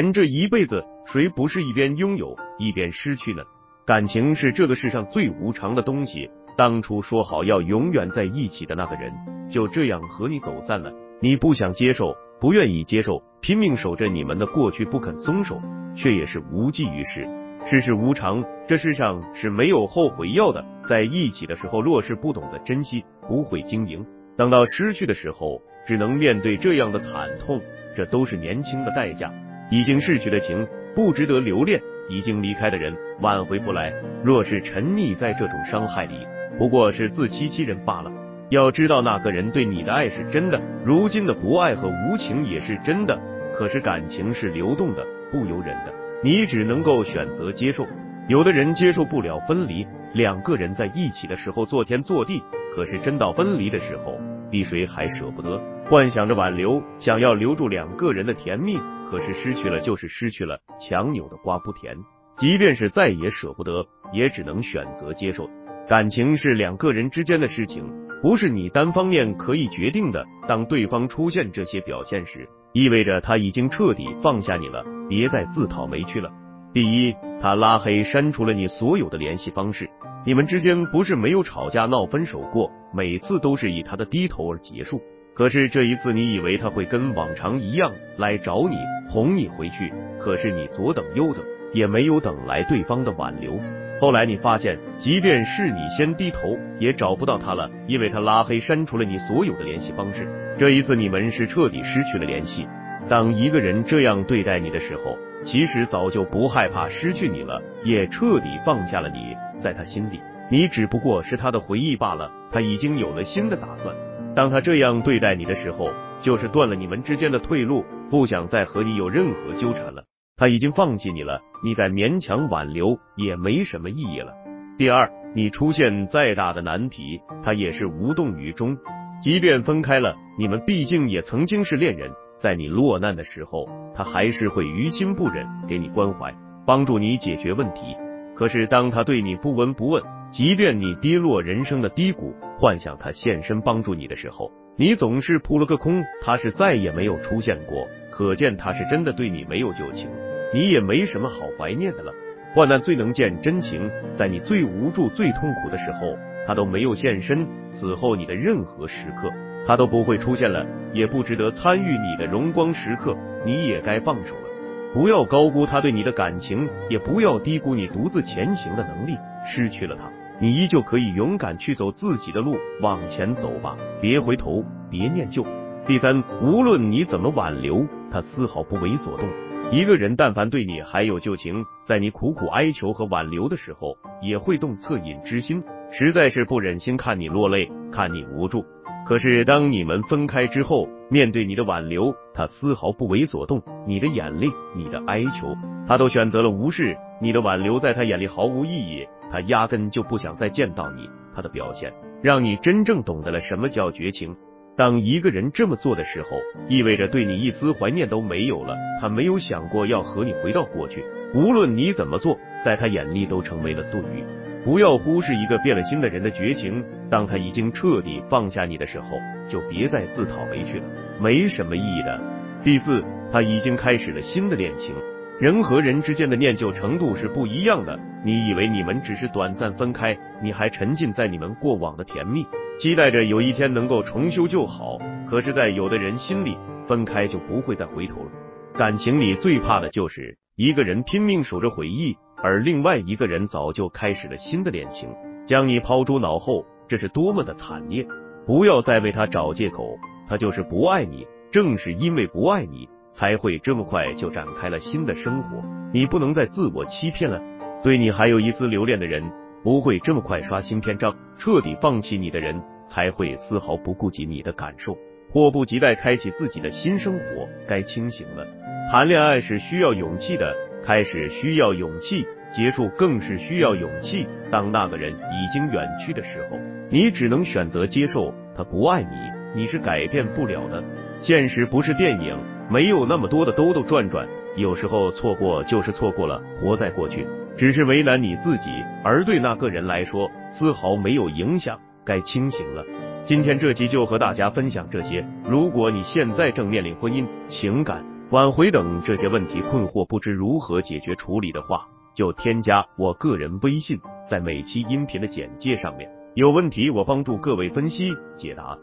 人这一辈子，谁不是一边拥有一边失去呢？感情是这个世上最无常的东西。当初说好要永远在一起的那个人，就这样和你走散了。你不想接受，不愿意接受，拼命守着你们的过去不肯松手，却也是无济于事。世事无常，这世上是没有后悔药的。在一起的时候，若是不懂得珍惜，不会经营，等到失去的时候，只能面对这样的惨痛。这都是年轻的代价。已经逝去的情不值得留恋，已经离开的人挽回不来。若是沉溺在这种伤害里，不过是自欺欺人罢了。要知道，那个人对你的爱是真的，如今的不爱和无情也是真的。可是感情是流动的，不由人的，你只能够选择接受。有的人接受不了分离，两个人在一起的时候做天做地，可是真到分离的时候，比谁还舍不得。幻想着挽留，想要留住两个人的甜蜜。可是失去了就是失去了，强扭的瓜不甜。即便是再也舍不得，也只能选择接受。感情是两个人之间的事情，不是你单方面可以决定的。当对方出现这些表现时，意味着他已经彻底放下你了，别再自讨没趣了。第一，他拉黑删除了你所有的联系方式，你们之间不是没有吵架闹分手过，每次都是以他的低头而结束。可是这一次，你以为他会跟往常一样来找你，哄你回去。可是你左等右等，也没有等来对方的挽留。后来你发现，即便是你先低头，也找不到他了，因为他拉黑删除了你所有的联系方式。这一次，你们是彻底失去了联系。当一个人这样对待你的时候，其实早就不害怕失去你了，也彻底放下了你。在他心里，你只不过是他的回忆罢了。他已经有了新的打算。当他这样对待你的时候，就是断了你们之间的退路，不想再和你有任何纠缠了。他已经放弃你了，你再勉强挽留也没什么意义了。第二，你出现再大的难题，他也是无动于衷。即便分开了，你们毕竟也曾经是恋人，在你落难的时候，他还是会于心不忍，给你关怀，帮助你解决问题。可是当他对你不闻不问，即便你跌落人生的低谷，幻想他现身帮助你的时候，你总是扑了个空，他是再也没有出现过。可见他是真的对你没有旧情，你也没什么好怀念的了。患难最能见真情，在你最无助、最痛苦的时候，他都没有现身。此后你的任何时刻，他都不会出现了，也不值得参与你的荣光时刻。你也该放手了，不要高估他对你的感情，也不要低估你独自前行的能力。失去了他，你依旧可以勇敢去走自己的路，往前走吧，别回头，别念旧。第三，无论你怎么挽留，他丝毫不为所动。一个人但凡对你还有旧情，在你苦苦哀求和挽留的时候，也会动恻隐之心，实在是不忍心看你落泪，看你无助。可是当你们分开之后，面对你的挽留，他丝毫不为所动。你的眼泪，你的哀求，他都选择了无视。你的挽留在他眼里毫无意义。他压根就不想再见到你，他的表现让你真正懂得了什么叫绝情。当一个人这么做的时候，意味着对你一丝怀念都没有了。他没有想过要和你回到过去，无论你怎么做，在他眼里都成为了多余。不要忽视一个变了心的人的绝情。当他已经彻底放下你的时候，就别再自讨没趣了，没什么意义的。第四，他已经开始了新的恋情。人和人之间的念旧程度是不一样的。你以为你们只是短暂分开，你还沉浸在你们过往的甜蜜，期待着有一天能够重修旧好。可是，在有的人心里，分开就不会再回头了。感情里最怕的就是一个人拼命守着回忆，而另外一个人早就开始了新的恋情，将你抛诸脑后，这是多么的惨烈！不要再为他找借口，他就是不爱你，正是因为不爱你。才会这么快就展开了新的生活。你不能再自我欺骗了。对你还有一丝留恋的人，不会这么快刷新篇章。彻底放弃你的人，才会丝毫不顾及你的感受，迫不及待开启自己的新生活。该清醒了。谈恋爱是需要勇气的，开始需要勇气，结束更是需要勇气。当那个人已经远去的时候，你只能选择接受他不爱你，你是改变不了的。现实不是电影。没有那么多的兜兜转转，有时候错过就是错过了，活在过去只是为难你自己，而对那个人来说丝毫没有影响。该清醒了。今天这期就和大家分享这些。如果你现在正面临婚姻、情感、挽回等这些问题困惑不知如何解决处理的话，就添加我个人微信，在每期音频的简介上面。有问题我帮助各位分析解答。